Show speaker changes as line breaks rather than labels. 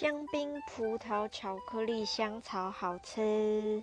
香槟葡萄巧克力香草好吃。